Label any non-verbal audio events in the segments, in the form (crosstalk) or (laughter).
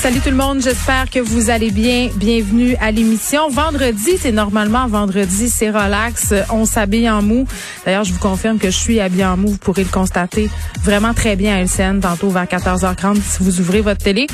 Salut tout le monde, j'espère que vous allez bien. Bienvenue à l'émission. Vendredi, c'est normalement vendredi, c'est relax. On s'habille en mou. D'ailleurs, je vous confirme que je suis habillée en mou. Vous pourrez le constater vraiment très bien à LCN tantôt vers 14h30 si vous ouvrez votre télé.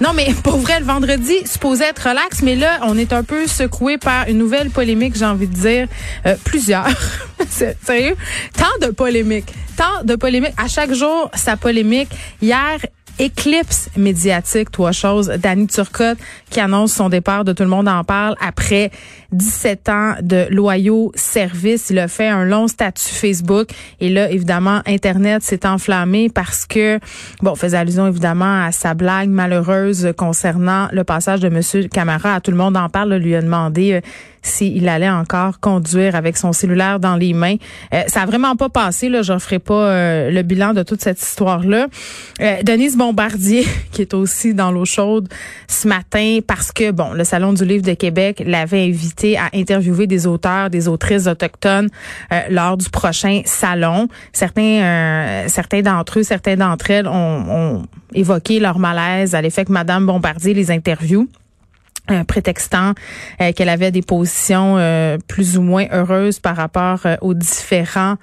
Non, mais pour vrai, le vendredi, supposé être relax, mais là, on est un peu secoué par une nouvelle polémique, j'ai envie de dire. Euh, plusieurs. (laughs) Sérieux? Tant de polémiques. Tant de polémiques. À chaque jour, sa polémique. Hier, éclipse médiatique, trois choses. Danny Turcotte qui annonce son départ de Tout le monde en parle après 17 ans de loyaux services. Il a fait un long statut Facebook et là, évidemment, Internet s'est enflammé parce que, bon, faisait allusion évidemment à sa blague malheureuse concernant le passage de Monsieur Camara Tout le monde en parle, lui a demandé euh, s'il allait encore conduire avec son cellulaire dans les mains. Euh, ça a vraiment pas passé, là. Je ferai pas euh, le bilan de toute cette histoire-là. Denise Bombardier, (laughs) qui est aussi dans l'eau chaude ce matin, parce que, bon, le Salon du Livre de Québec l'avait invité à interviewer des auteurs, des autrices autochtones euh, lors du prochain salon. Certains, euh, certains d'entre eux, certains d'entre elles ont, évoqué leur malaise à l'effet que Madame Bombardier les interviews euh, prétextant qu'elle avait des positions plus ou moins heureuses par rapport aux différents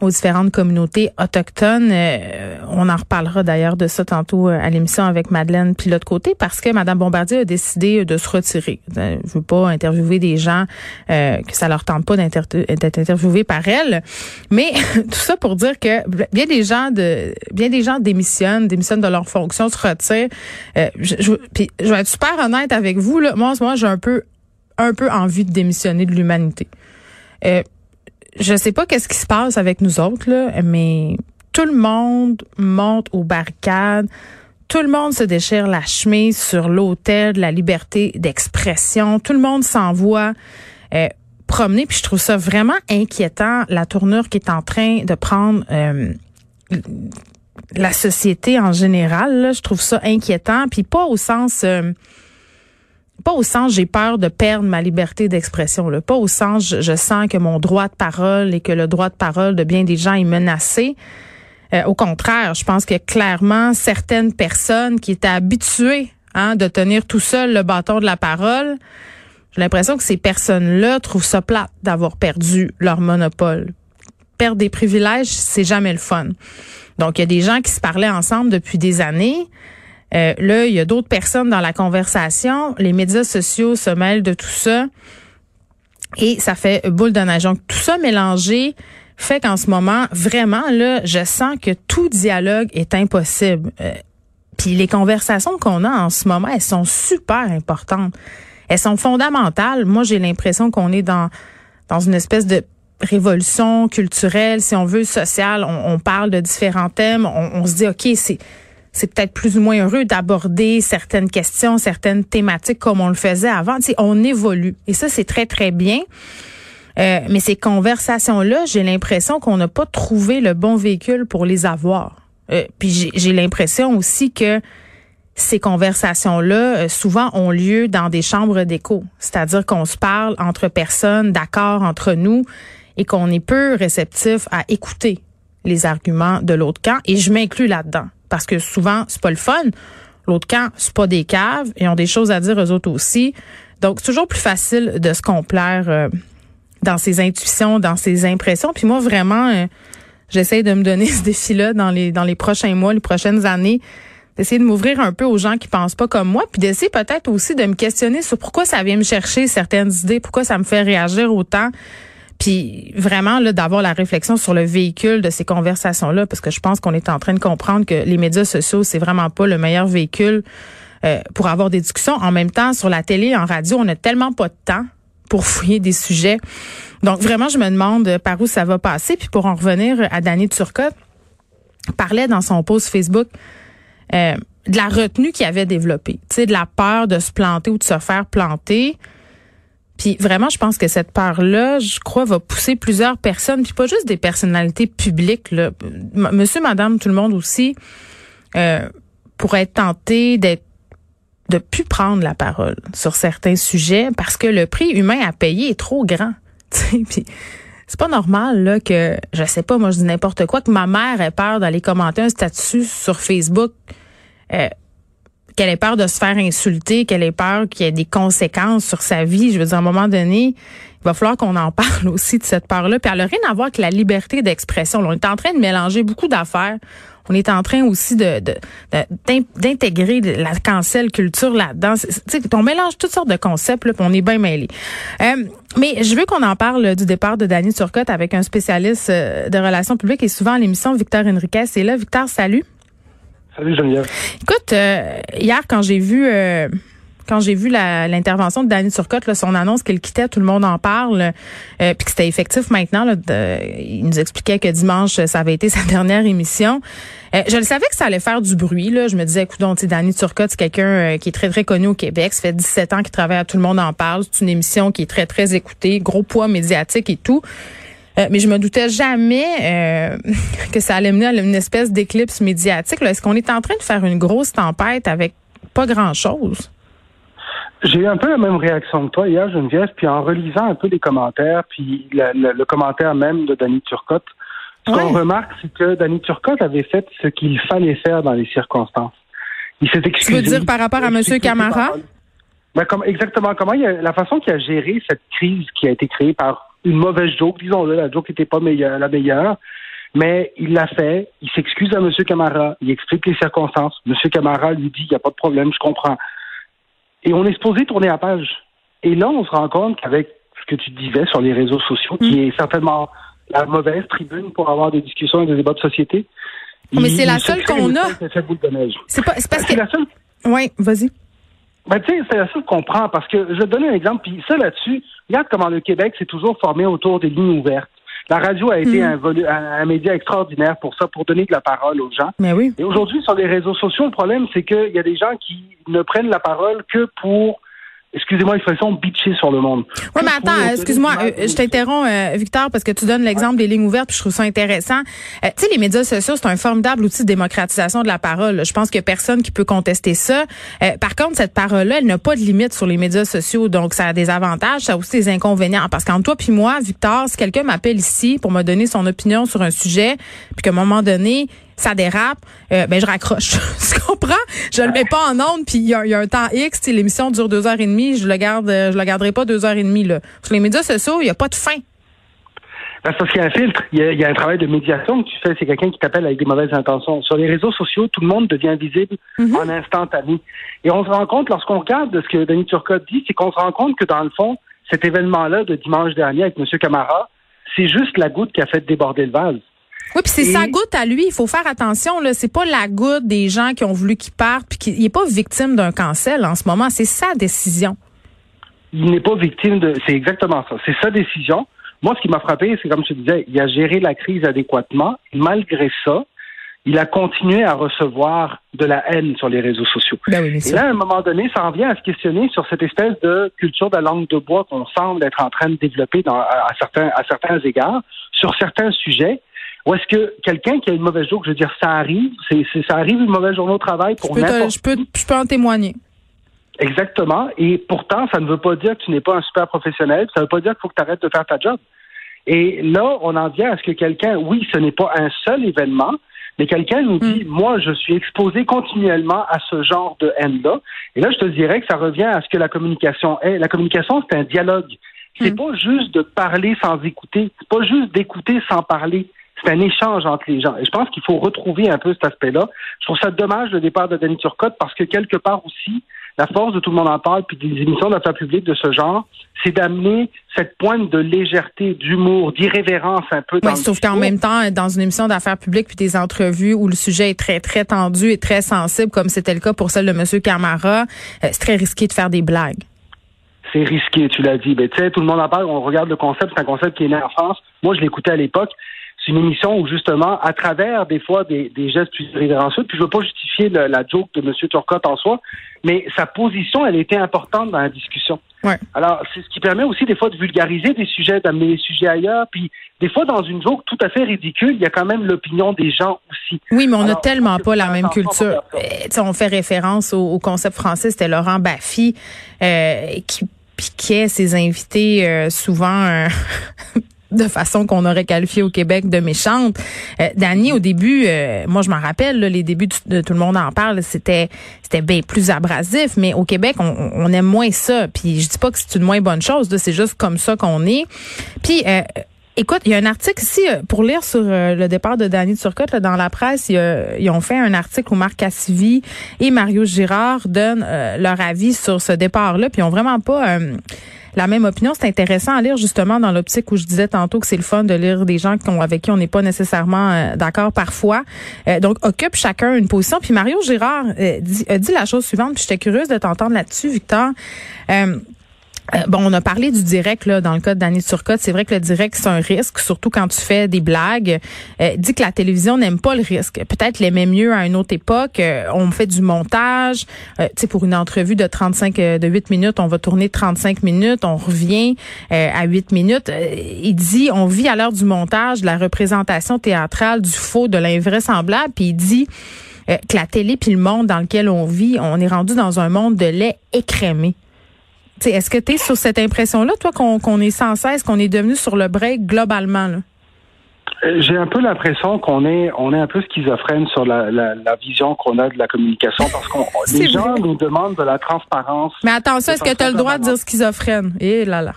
aux différentes communautés autochtones. Euh, on en reparlera d'ailleurs de ça tantôt euh, à l'émission avec Madeleine puis l'autre côté parce que Madame Bombardier a décidé de se retirer. Euh, je veux pas interviewer des gens que ça leur tente pas d'être interviewé par elle, mais (laughs) tout ça pour dire que bien des gens de bien des gens démissionnent, démissionnent de leur fonction, se retirent. je, je, puis je vais être super honnête avec vous là. Moi, moi, j'ai un peu un peu envie de démissionner de l'humanité. Euh, je sais pas qu'est-ce qui se passe avec nous autres, là, mais tout le monde monte aux barricades. Tout le monde se déchire la chemise sur l'autel de la liberté d'expression. Tout le monde s'envoie euh, promener. Puis je trouve ça vraiment inquiétant, la tournure qui est en train de prendre euh, la société en général. Je trouve ça inquiétant. Puis pas au sens... Euh, pas au sens j'ai peur de perdre ma liberté d'expression, pas au sens je, sens que mon droit de parole et que le droit de parole de bien des gens est menacé. Euh, au contraire, je pense que clairement certaines personnes qui étaient habituées hein, de tenir tout seul le bâton de la parole, j'ai l'impression que ces personnes-là trouvent ça plate d'avoir perdu leur monopole. Perdre des privilèges, c'est jamais le fun. Donc il y a des gens qui se parlaient ensemble depuis des années. Euh, là, il y a d'autres personnes dans la conversation. Les médias sociaux se mêlent de tout ça. Et ça fait boule de neige. Donc, tout ça mélangé fait qu'en ce moment, vraiment, là, je sens que tout dialogue est impossible. Euh, puis les conversations qu'on a en ce moment, elles sont super importantes. Elles sont fondamentales. Moi, j'ai l'impression qu'on est dans, dans une espèce de révolution culturelle, si on veut, sociale. On, parle de différents thèmes. On, on se dit, OK, c'est c'est peut-être plus ou moins heureux d'aborder certaines questions, certaines thématiques comme on le faisait avant. On évolue. Et ça, c'est très, très bien. Euh, mais ces conversations-là, j'ai l'impression qu'on n'a pas trouvé le bon véhicule pour les avoir. Euh, puis j'ai l'impression aussi que ces conversations-là, euh, souvent, ont lieu dans des chambres d'écho. C'est-à-dire qu'on se parle entre personnes, d'accord entre nous, et qu'on est peu réceptif à écouter les arguments de l'autre camp. Et je m'inclus là-dedans parce que souvent, c'est pas le fun. L'autre camp, c'est pas des caves. Ils ont des choses à dire eux autres aussi. Donc, c'est toujours plus facile de se complaire euh, dans ses intuitions, dans ses impressions. Puis moi, vraiment, euh, j'essaie de me donner (laughs) ce défi-là dans les, dans les prochains mois, les prochaines années, d'essayer de m'ouvrir un peu aux gens qui pensent pas comme moi, puis d'essayer peut-être aussi de me questionner sur pourquoi ça vient me chercher certaines idées, pourquoi ça me fait réagir autant. Puis vraiment là d'avoir la réflexion sur le véhicule de ces conversations là parce que je pense qu'on est en train de comprendre que les médias sociaux c'est vraiment pas le meilleur véhicule euh, pour avoir des discussions. En même temps sur la télé, en radio, on a tellement pas de temps pour (laughs) fouiller des sujets. Donc vraiment je me demande par où ça va passer puis pour en revenir à Danny Turcotte parlait dans son post Facebook euh, de la retenue qu'il avait développée, tu sais de la peur de se planter ou de se faire planter. Puis vraiment, je pense que cette part-là, je crois, va pousser plusieurs personnes, puis pas juste des personnalités publiques, là. monsieur, madame, tout le monde aussi, euh, pourrait être tenté d'être de plus prendre la parole sur certains sujets parce que le prix humain à payer est trop grand. (laughs) Puis c'est pas normal là que je sais pas, moi je dis n'importe quoi que ma mère ait peur d'aller commenter un statut sur Facebook. Euh, qu'elle ait peur de se faire insulter, qu'elle ait peur qu'il y ait des conséquences sur sa vie. Je veux dire, à un moment donné, il va falloir qu'on en (laughs) parle aussi de cette peur-là. Puis elle n'a rien à voir avec la liberté d'expression. On est en train de mélanger beaucoup d'affaires. On est en train aussi de, d'intégrer la cancel culture là-dedans. On mélange toutes sortes de concepts, là, puis on est bien mêlés. Euh, mais je veux qu'on en parle du départ de Danny Turcotte avec un spécialiste euh, de relations publiques et souvent à l'émission, Victor Enriquez. Et là, Victor, salut. Salut Geneviève. Écoute, euh, hier quand j'ai vu euh, quand j'ai vu l'intervention de Danny Turcotte, là, son annonce qu'elle quittait, tout le monde en parle, euh, puis que c'était effectif maintenant. Là, il nous expliquait que dimanche, ça avait été (laughs) sa dernière émission. je le savais que ça allait faire du bruit. Là. Je me disais, écoute, donc, Danny Turcotte, c'est quelqu'un qui est très, très connu au Québec. Ça fait 17 ans qu'il travaille à Tout le monde en parle. C'est une émission qui est très, très écoutée, gros poids médiatique et tout. Euh, mais je me doutais jamais euh, (laughs) que ça allait mener à une espèce d'éclipse médiatique. Est-ce qu'on est en train de faire une grosse tempête avec pas grand-chose? J'ai eu un peu la même réaction que toi hier, Geneviève, puis en relisant un peu les commentaires, puis le, commentaire même de Danny Turcotte, ce qu'on remarque, c'est que Danny Turcotte avait fait ce qu'il fallait faire dans les circonstances. Il s'est excusé. Tu veux dire par rapport à M. Camara? Ben, comme, exactement. Comment il a, la façon qu'il a géré cette crise qui a été créée par une mauvaise joke, disons-le, la joke n'était pas meilleure, la meilleure, mais il l'a fait, il s'excuse à M. Camara, il explique les circonstances. M. Camara lui dit, il n'y a pas de problème, je comprends. Et on est supposé tourner à page. Et là, on se rend compte qu'avec ce que tu disais sur les réseaux sociaux, qui mm. est certainement la mauvaise tribune pour avoir des discussions et des débats de société. Mais c'est la seule qu'on a. C'est pas, c'est parce que. La seule... Oui, vas-y. Ben, tu sais, c'est seule qu'on prend parce que je vais te donner un exemple, puis ça là-dessus, regarde comment le Québec s'est toujours formé autour des lignes ouvertes. La radio a été hmm. un, média extraordinaire pour ça, pour donner de la parole aux gens. Mais oui. Et aujourd'hui, sur les réseaux sociaux, le problème, c'est qu'il y a des gens qui ne prennent la parole que pour excusez-moi l'expression, bitcher sur le monde. Oui, mais attends, excuse-moi, euh, je t'interromps, euh, Victor, parce que tu donnes l'exemple des lignes ouvertes, puis je trouve ça intéressant. Euh, tu sais, les médias sociaux, c'est un formidable outil de démocratisation de la parole. Je pense qu'il y a personne qui peut contester ça. par contre, cette parole-là, elle n'a pas de limite sur les médias sociaux, donc ça a des avantages, ça a aussi des inconvénients. Parce qu'entre toi puis moi, Victor, si quelqu'un m'appelle ici pour me donner son opinion sur un sujet, puis qu'à un moment donné, ça dérape, euh, ben je raccroche. (laughs) tu comprends? Je le mets pas en onde, puis il y, a un temps X, l'émission dure deux heures et demie, je le garde, je le garderai pas deux heures et demie. Là. Sur les médias sociaux, il n'y a pas de fin. Ben, parce qu'il y a un filtre, il y a, un travail de médiation que tu fais, c'est quelqu'un qui t'appelle avec des mauvaises intentions. Sur les réseaux sociaux, tout le monde devient visible mhm. en instantané. Et on se rend compte, lorsqu'on regarde de ce que Denis Turcotte dit, c'est qu'on se rend compte que dans le fond, cet événement-là de dimanche dernier avec M. Camara, c'est juste la goutte qui a fait déborder le vase. Oui, puis c'est sa goutte à lui. Il faut faire attention. Là, c'est pas la goutte des gens qui ont voulu qu'il parte, puis qu'il n'est pas victime d'un cancel en ce moment. C'est sa décision. Il n'est pas victime de. C'est exactement ça. C'est sa décision. Moi, ce qui m'a frappé, c'est comme je disais, il a géré la crise adéquatement. Malgré ça, il a continué à recevoir de la haine sur les réseaux sociaux. Ben oui, Et là, à un moment donné, ça en vient à se questionner sur cette espèce de culture de la langue de bois qu'on semble être en train de développer dans, à, certains, à certains égards, sur certains sujets. Ou est-ce que quelqu'un qui a une mauvaise journée, je veux dire, ça arrive, c'est, ça arrive une mauvaise journée au travail pour je peux, je, peux, je peux en témoigner. Exactement. Et pourtant, ça ne veut pas dire que tu n'es pas un super professionnel. Ça ne veut pas dire qu'il faut que tu arrêtes de faire ta job. Et là, on en vient à ce que quelqu'un, oui, ce n'est pas un seul événement, mais quelqu'un nous dit, mm. moi, je suis exposé continuellement à ce genre de haine-là. Et là, je te dirais que ça revient à ce que la communication est. La communication, c'est un dialogue. C'est mm. pas juste de parler sans écouter. C'est pas juste d'écouter sans parler c'est un échange entre les gens. Et je pense qu'il faut retrouver un peu cet aspect-là. Je trouve ça dommage le départ de Denis Turcotte parce que quelque part aussi, la force de tout le monde en parle, puis des émissions d'affaires publiques de ce genre, c'est d'amener cette pointe de légèreté, d'humour, d'irrévérence un peu. Oui, sauf qu'en même temps, dans une émission d'affaires publiques puis des entrevues où le sujet est très très tendu et très sensible, comme c'était le cas pour celle de M. Camara, euh, c'est très risqué de faire des blagues. C'est risqué, tu l'as dit. Ben, tu sais, tout le monde en parle. On regarde le concept. C'est un concept qui est né en France. Moi, je l'écoutais à l'époque c'est une émission où justement, à travers des fois des, gestes plus révérencieux, puis je veux pas justifier la joke de M. Turcotte en soi, mais sa position, elle était importante dans la discussion. Alors, c'est ce qui permet aussi des fois de vulgariser des sujets, d'amener les sujets ailleurs. Puis, des fois, dans une joke tout à fait ridicule, il y a quand même l'opinion des gens aussi. Oui, mais on n'a tellement pas la même culture. Euh, on fait référence au, concept français, c'était Laurent Baffy euh, qui piquait ses invités euh, souvent (laughs) de façon qu'on aurait qualifié au Québec de méchante. Euh, au début, euh, moi je m'en rappelle, les débuts de, tout le monde en parle, c'était c'était bien plus abrasif, mais au Québec, on, on, aime moins ça. Puis je dis pas que c'est une moins bonne chose, c'est juste comme ça qu'on est. Puis euh, Écoute, il y a un article ici euh, pour lire sur le départ de Danny Turcotte dans la presse. Ils, ont fait un article où Marc Cassivi et Mario Girard donnent leur avis sur ce départ-là. Puis ils ont vraiment pas la même opinion. C'est intéressant à lire justement dans l'optique où je disais tantôt que c'est le fun de lire des gens avec qui on n'est pas nécessairement euh, d'accord parfois. Euh, donc, occupe chacun une position. Puis Mario Girard euh, dit, la chose suivante, puis j'étais curieuse de t'entendre là-dessus, Victor. Bon, on a parlé du direct là dans le cas Danny Turcotte. C'est vrai que le direct c'est un risque, surtout quand tu fais des blagues. Euh, dit que la télévision n'aime pas le risque. Peut-être l'aimait mieux à une autre époque. Euh, on fait du montage. tu sais, pour une entrevue de 35, de 8 minutes, on va tourner 35 minutes. On revient à 8 minutes. il dit, on vit à l'heure du montage, de la représentation théâtrale, du faux, de l'invraisemblable. Puis il dit que la télé puis le monde dans lequel on vit, on est rendu dans un monde de lait écrémé. Est-ce que tu es sur cette impression-là, toi, qu'on est sans cesse, qu'on est devenu sur le break globalement? Euh, j'ai un peu l'impression qu'on est, on est un peu schizophrène sur la, vision qu'on a de la communication parce qu'on (laughs) les gens nous demandent de la transparence. Mais attention, est-ce que tu as le droit de dire schizophrène? Eh là là.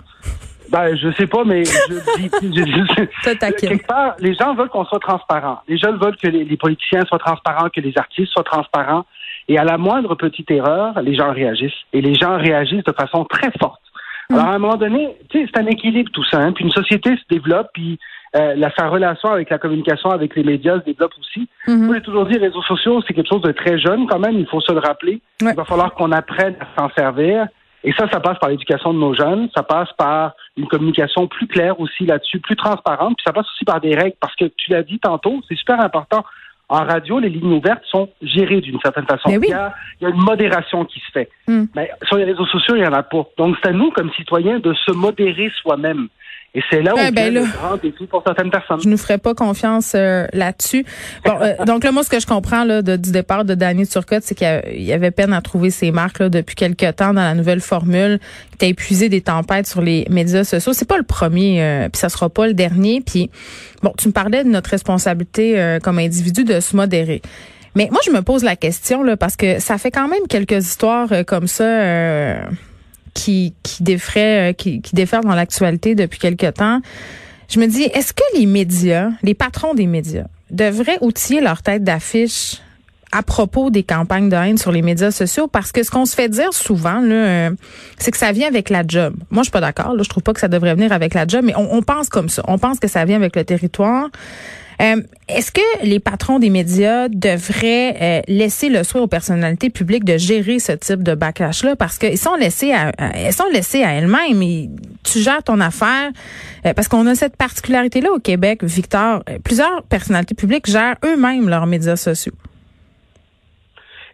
Ben, je sais pas, mais je dis, (laughs) quelque part, les gens veulent qu'on soit transparent. Les gens veulent que les, politiciens soient transparents, que les artistes soient transparents. Et à la moindre petite erreur, les gens réagissent. Et les gens réagissent de façon très forte. Mm. Alors, à un moment donné, c'est un équilibre tout ça. Hein. Puis une société se développe, puis euh, la, sa relation avec la communication, avec les médias se développe aussi. Mm -hmm. Moi, j'ai toujours dit, les réseaux sociaux, c'est quelque chose de très jeune quand même. Il faut se le rappeler. Il va falloir qu'on apprenne à s'en servir. Et ça, ça passe par l'éducation de nos jeunes. Ça passe par une communication plus claire aussi là-dessus, plus transparente. Puis ça passe aussi par des règles, parce que tu l'as dit tantôt, c'est super important. En radio, les lignes ouvertes sont gérées d'une certaine façon. il, y a, une modération qui se fait. Hmm. Mais sur les réseaux sociaux, il n'y en a pas. Donc, c'est à nous, comme citoyens, de se modérer soi-même. Et c'est là où ben le grand défi pour certaines personnes. Je ne ferai pas confiance euh, là-dessus. Bon, euh, donc là, moi, ce que je comprends là, de, du départ de Danny Turcotte, c'est qu'il y avait peine à trouver ses marques là, depuis quelques temps dans la nouvelle formule. Il était épuisé des tempêtes sur les médias sociaux. C'est pas le premier, euh, puis ça sera pas le dernier. Puis bon, tu me parlais de notre responsabilité comme individu de se modérer. Mais moi, je me pose la question là, parce que ça fait quand même quelques histoires comme ça qui qui euh, qui, qui déferlent dans l'actualité depuis quelque temps. Je me dis, est-ce que les médias, les patrons des médias, devraient outiller leur tête d'affiche à propos des campagnes de haine sur les médias sociaux? Parce que ce qu'on se fait dire souvent là, euh, c'est que ça vient avec la job. Moi, je suis pas d'accord. Je trouve pas que ça devrait venir avec la job, mais on, on pense comme ça. On pense que ça vient avec le territoire. Euh, est-ce que les patrons des médias devraient euh, laisser le soin aux personnalités publiques de gérer ce type de backlash-là? Parce qu'ils sont laissés à, elles sont laissées à elles-mêmes. Tu gères ton affaire. Euh, parce qu'on a cette particularité-là au Québec, Victor. Plusieurs personnalités publiques gèrent eux-mêmes leurs médias sociaux.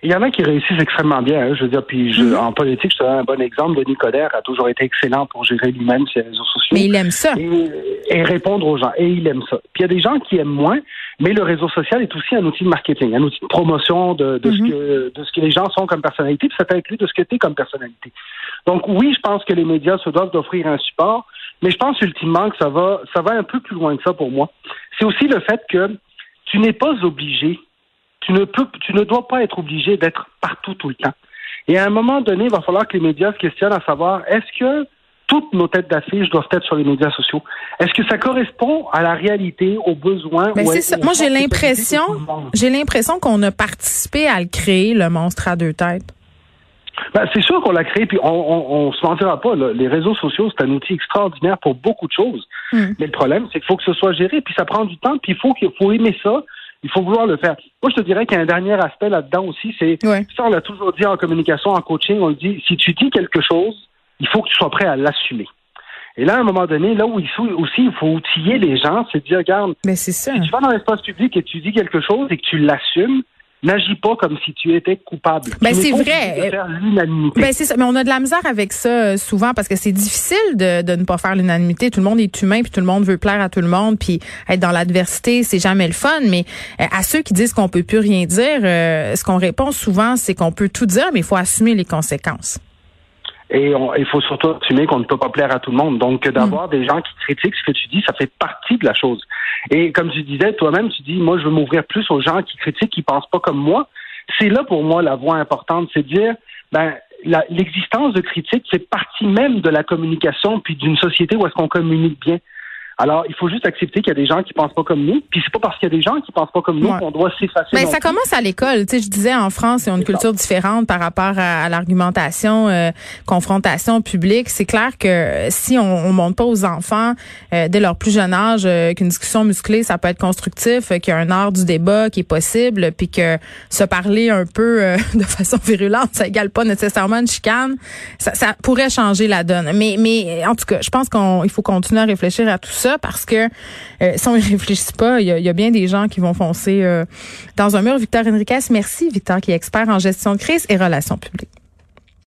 Il y en a qui réussissent extrêmement bien. Hein, je veux dire, puis je, mhm. en politique, je te donne un bon exemple. Denis Coderre a toujours été excellent pour gérer lui-même ses réseaux sociaux. Mais il aime ça. Et, répondre aux gens. Et il aime ça. Puis il y a des gens qui aiment moins, mais le réseau social est aussi un outil de marketing, un outil de promotion de, de ce mhm. que de ce que les gens sont comme personnalité, puis ça fait inclure de ce que tu es comme personnalité. Donc oui, je pense que les médias se doivent d'offrir un support, mais je pense ultimement que ça va ça va un peu plus loin que ça pour moi. C'est aussi le fait que tu n'es pas obligé tu ne peux, tu ne dois pas être obligé d'être partout tout le temps. Et à un moment donné, il va falloir que les médias se questionnent à savoir est-ce que toutes nos têtes d'affiches doivent être sur les médias sociaux? Est-ce que ça correspond à la réalité, aux besoins Mais c'est ça. Moi, j'ai l'impression, j'ai l'impression qu'on a participé à le créer, le monstre à deux têtes. Ben, c'est sûr qu'on l'a créé, puis on, on, on se mentira pas. Les réseaux sociaux, c'est un outil extraordinaire pour beaucoup de choses. Hmm. Mais le problème, c'est qu'il faut que ce soit géré, puis ça prend du temps, puis il faut qu'il faut aimer ça, il faut vouloir le faire. Moi, je te dirais qu'il y a un dernier aspect là-dedans aussi, c'est ça, on l'a toujours dit en communication, en coaching, on le dit, si tu dis quelque chose, il faut que tu sois prêt à l'assumer. Et là, à un moment donné, là où il faut aussi, il faut outiller les gens, c'est de dire, regarde, Mais c'est ça. si tu vas dans l'espace public et tu dis quelque chose et que tu l'assumes, n'agis pas comme si tu étais coupable. Ben c'est vrai. Ben c'est ça. Mais on a de la misère avec ça euh, souvent parce que c'est difficile de, de ne pas faire l'unanimité. Tout le monde est humain puis tout le monde veut plaire à tout le monde puis être dans l'adversité c'est jamais le fun. Mais euh, à ceux qui disent qu'on peut plus rien dire, euh, ce qu'on répond souvent c'est qu'on peut tout dire mais il faut assumer les conséquences. Et il faut surtout assumer qu'on ne peut pas plaire à tout le monde. Donc, d'avoir mm. des gens qui critiquent ce que tu dis, ça fait partie de la chose. Et comme tu disais, toi-même, tu dis, moi, je veux m'ouvrir plus aux gens qui critiquent, qui pensent pas comme moi. C'est là, pour moi, la voie importante. C'est de dire, ben, l'existence de critiques fait partie même de la communication, puis d'une société où est-ce qu'on communique bien. Alors, il faut juste accepter qu'il y a des gens qui pensent pas comme nous. Puis c'est pas parce qu'il y a des gens qui pensent pas comme nous qu'on doit s'effacer. Mais ça commence à l'école. Tu sais, je disais en France, ils ont une culture différente par rapport à, l'argumentation, euh, confrontation publique. C'est clair que si on, on montre pas aux enfants euh, dès leur plus jeune âge euh, qu'une discussion musclée, ça peut être constructif, qu'il y a un art du débat qui est possible, puis que se parler un peu (laughs) de façon virulente, ça égale pas nécessairement une chicane. Ça, ça pourrait changer la donne. Mais, mais en tout cas, je pense qu'il faut continuer à réfléchir à tout ça parce que euh, si on ne (laughs) réfléchit pas, il y, a, bien des gens qui vont foncer euh, dans un mur. Victor Enriquez, merci. Victor qui est expert en gestion de crise et relations publiques.